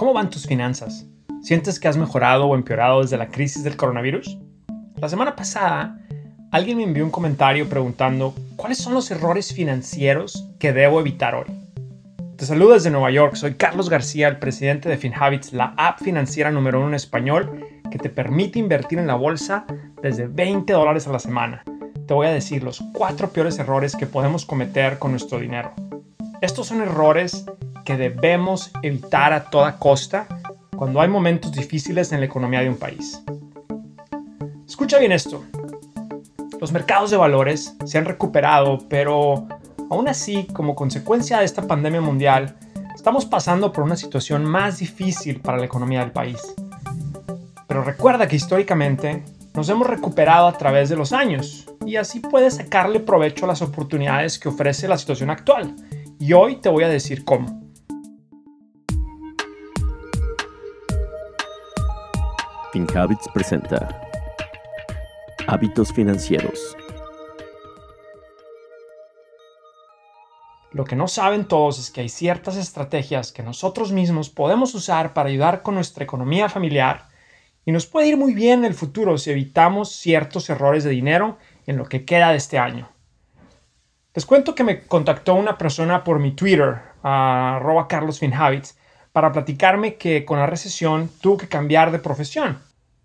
¿Cómo van tus finanzas? ¿Sientes que has mejorado o empeorado desde la crisis del coronavirus? La semana pasada, alguien me envió un comentario preguntando cuáles son los errores financieros que debo evitar hoy. Te saludo desde Nueva York, soy Carlos García, el presidente de FinHabits, la app financiera número uno en español que te permite invertir en la bolsa desde 20 dólares a la semana. Te voy a decir los cuatro peores errores que podemos cometer con nuestro dinero. Estos son errores que debemos evitar a toda costa cuando hay momentos difíciles en la economía de un país. Escucha bien esto. Los mercados de valores se han recuperado, pero aún así, como consecuencia de esta pandemia mundial, estamos pasando por una situación más difícil para la economía del país. Pero recuerda que históricamente nos hemos recuperado a través de los años y así puedes sacarle provecho a las oportunidades que ofrece la situación actual. Y hoy te voy a decir cómo. FinHabits presenta Hábitos Financieros. Lo que no saben todos es que hay ciertas estrategias que nosotros mismos podemos usar para ayudar con nuestra economía familiar y nos puede ir muy bien en el futuro si evitamos ciertos errores de dinero en lo que queda de este año. Les cuento que me contactó una persona por mi Twitter, arroba carlosfinhabits, para platicarme que con la recesión tuvo que cambiar de profesión.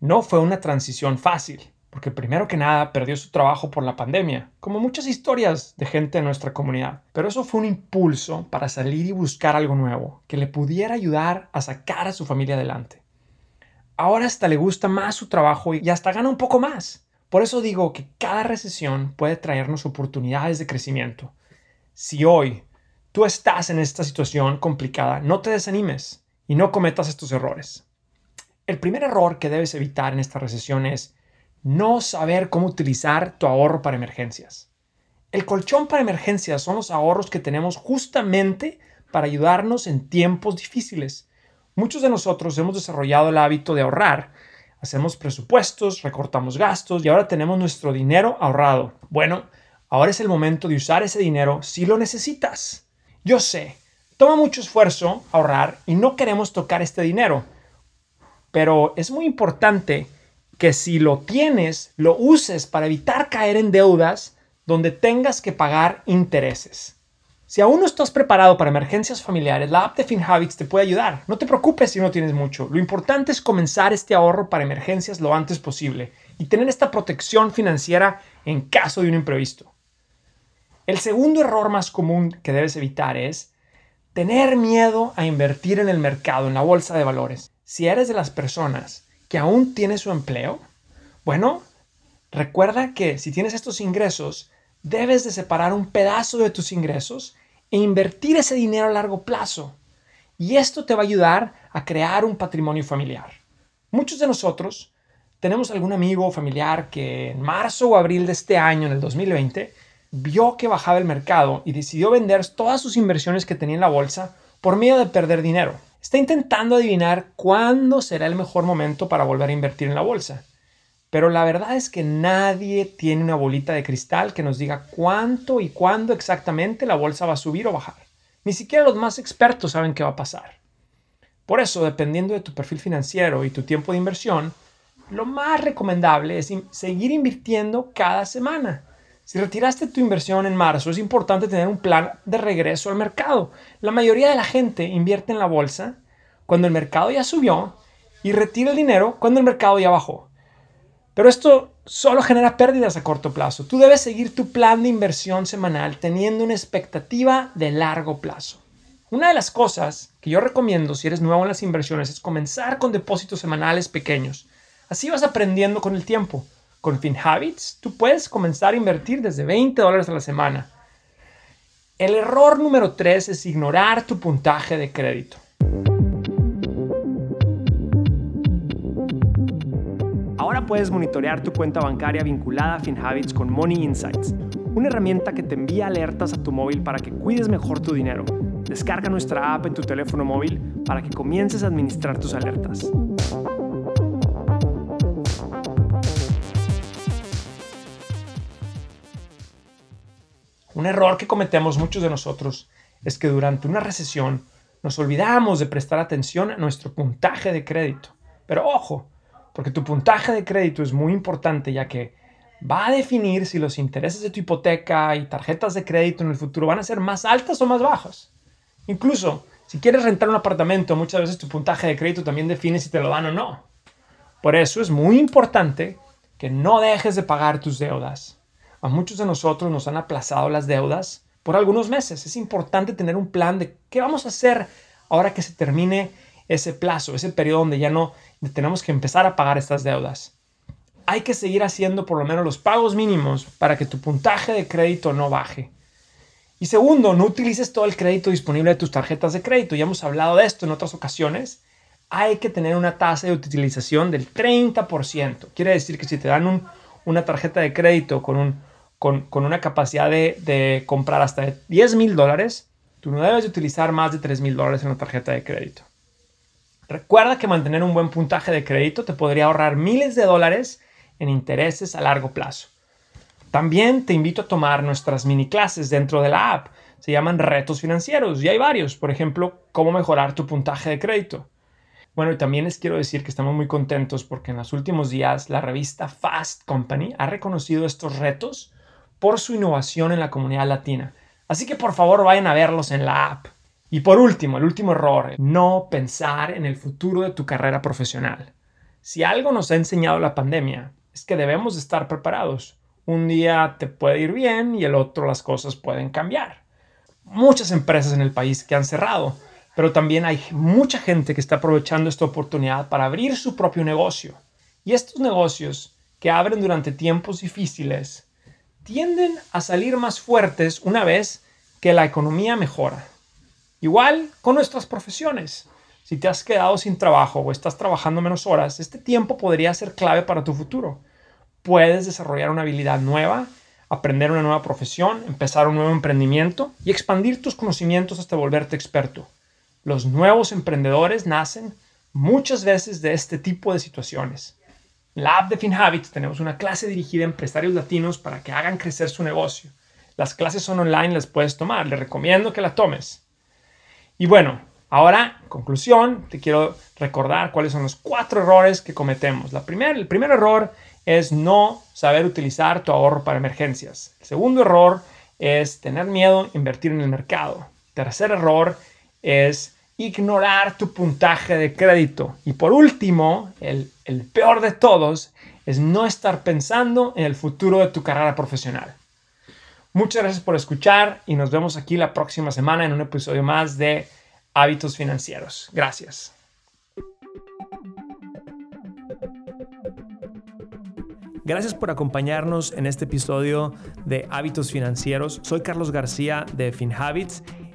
No fue una transición fácil, porque primero que nada perdió su trabajo por la pandemia, como muchas historias de gente en nuestra comunidad. Pero eso fue un impulso para salir y buscar algo nuevo, que le pudiera ayudar a sacar a su familia adelante. Ahora hasta le gusta más su trabajo y hasta gana un poco más. Por eso digo que cada recesión puede traernos oportunidades de crecimiento. Si hoy tú estás en esta situación complicada, no te desanimes y no cometas estos errores. El primer error que debes evitar en esta recesión es no saber cómo utilizar tu ahorro para emergencias. El colchón para emergencias son los ahorros que tenemos justamente para ayudarnos en tiempos difíciles. Muchos de nosotros hemos desarrollado el hábito de ahorrar. Hacemos presupuestos, recortamos gastos y ahora tenemos nuestro dinero ahorrado. Bueno, ahora es el momento de usar ese dinero si lo necesitas. Yo sé, toma mucho esfuerzo ahorrar y no queremos tocar este dinero, pero es muy importante que si lo tienes, lo uses para evitar caer en deudas donde tengas que pagar intereses. Si aún no estás preparado para emergencias familiares, la app de FinHabits te puede ayudar. No te preocupes si no tienes mucho. Lo importante es comenzar este ahorro para emergencias lo antes posible y tener esta protección financiera en caso de un imprevisto. El segundo error más común que debes evitar es tener miedo a invertir en el mercado, en la bolsa de valores. Si eres de las personas que aún tiene su empleo, bueno, recuerda que si tienes estos ingresos, debes de separar un pedazo de tus ingresos e invertir ese dinero a largo plazo. Y esto te va a ayudar a crear un patrimonio familiar. Muchos de nosotros tenemos algún amigo o familiar que en marzo o abril de este año, en el 2020, vio que bajaba el mercado y decidió vender todas sus inversiones que tenía en la bolsa por miedo de perder dinero. Está intentando adivinar cuándo será el mejor momento para volver a invertir en la bolsa. Pero la verdad es que nadie tiene una bolita de cristal que nos diga cuánto y cuándo exactamente la bolsa va a subir o bajar. Ni siquiera los más expertos saben qué va a pasar. Por eso, dependiendo de tu perfil financiero y tu tiempo de inversión, lo más recomendable es seguir invirtiendo cada semana. Si retiraste tu inversión en marzo, es importante tener un plan de regreso al mercado. La mayoría de la gente invierte en la bolsa cuando el mercado ya subió y retira el dinero cuando el mercado ya bajó. Pero esto solo genera pérdidas a corto plazo. Tú debes seguir tu plan de inversión semanal teniendo una expectativa de largo plazo. Una de las cosas que yo recomiendo si eres nuevo en las inversiones es comenzar con depósitos semanales pequeños. Así vas aprendiendo con el tiempo. Con FinHabits, tú puedes comenzar a invertir desde 20 dólares a la semana. El error número 3 es ignorar tu puntaje de crédito. Ahora puedes monitorear tu cuenta bancaria vinculada a FinHabits con Money Insights, una herramienta que te envía alertas a tu móvil para que cuides mejor tu dinero. Descarga nuestra app en tu teléfono móvil para que comiences a administrar tus alertas. Un error que cometemos muchos de nosotros es que durante una recesión nos olvidamos de prestar atención a nuestro puntaje de crédito. Pero ojo, porque tu puntaje de crédito es muy importante ya que va a definir si los intereses de tu hipoteca y tarjetas de crédito en el futuro van a ser más altas o más bajas. Incluso, si quieres rentar un apartamento, muchas veces tu puntaje de crédito también define si te lo dan o no. Por eso es muy importante que no dejes de pagar tus deudas. A muchos de nosotros nos han aplazado las deudas por algunos meses. Es importante tener un plan de qué vamos a hacer ahora que se termine ese plazo, ese periodo donde ya no tenemos que empezar a pagar estas deudas. Hay que seguir haciendo por lo menos los pagos mínimos para que tu puntaje de crédito no baje. Y segundo, no utilices todo el crédito disponible de tus tarjetas de crédito. Ya hemos hablado de esto en otras ocasiones. Hay que tener una tasa de utilización del 30%. Quiere decir que si te dan una tarjeta de crédito con un con, una capacidad de, comprar hasta 10 mil dólares, tú no debes de utilizar más de 3 mil dólares en la tarjeta de crédito. Recuerda que mantener un buen puntaje de crédito te podría ahorrar miles de dólares en intereses a largo plazo. También te invito a tomar nuestras mini clases dentro de la app. Se llaman retos financieros y hay varios. Por ejemplo, cómo mejorar tu puntaje de crédito. Bueno, y también les quiero decir que estamos muy contentos porque en los últimos días la revista Fast Company ha reconocido estos retos por su innovación en la comunidad latina. Así que por favor vayan a verlos en la app. Y por último, el último error, no pensar en el futuro de tu carrera profesional. Si algo nos ha enseñado la pandemia, es que debemos estar preparados. Un día te puede ir bien y el otro las cosas pueden cambiar. Muchas empresas en el país que han cerrado, pero también hay mucha gente que está aprovechando esta oportunidad para abrir su propio negocio. Y estos negocios que abren durante tiempos difíciles tienden a salir más fuertes una vez que la economía mejora. Igual con nuestras profesiones. Si te has quedado sin trabajo o estás trabajando menos horas, este tiempo podría ser clave para tu futuro. Puedes desarrollar una habilidad nueva, aprender una nueva profesión, empezar un nuevo emprendimiento y expandir tus conocimientos hasta volverte experto. Los nuevos emprendedores nacen muchas veces de este tipo de situaciones. La app de FinHabits tenemos una clase dirigida a empresarios latinos para que hagan crecer su negocio. Las clases son online, las puedes tomar. Les recomiendo que la tomes. Y bueno, ahora, conclusión, te quiero recordar cuáles son los cuatro errores que cometemos. La el primer error es no saber utilizar tu ahorro para emergencias. El segundo error es tener miedo a invertir en el mercado. El tercer error es ignorar tu puntaje de crédito. Y por último, el, peor de todos es no estar pensando en el futuro de tu carrera profesional. Muchas gracias por escuchar y nos vemos aquí la próxima semana en un episodio más de Hábitos Financieros. Gracias. Gracias por acompañarnos en este episodio de Hábitos Financieros. Soy Carlos García de FinHabits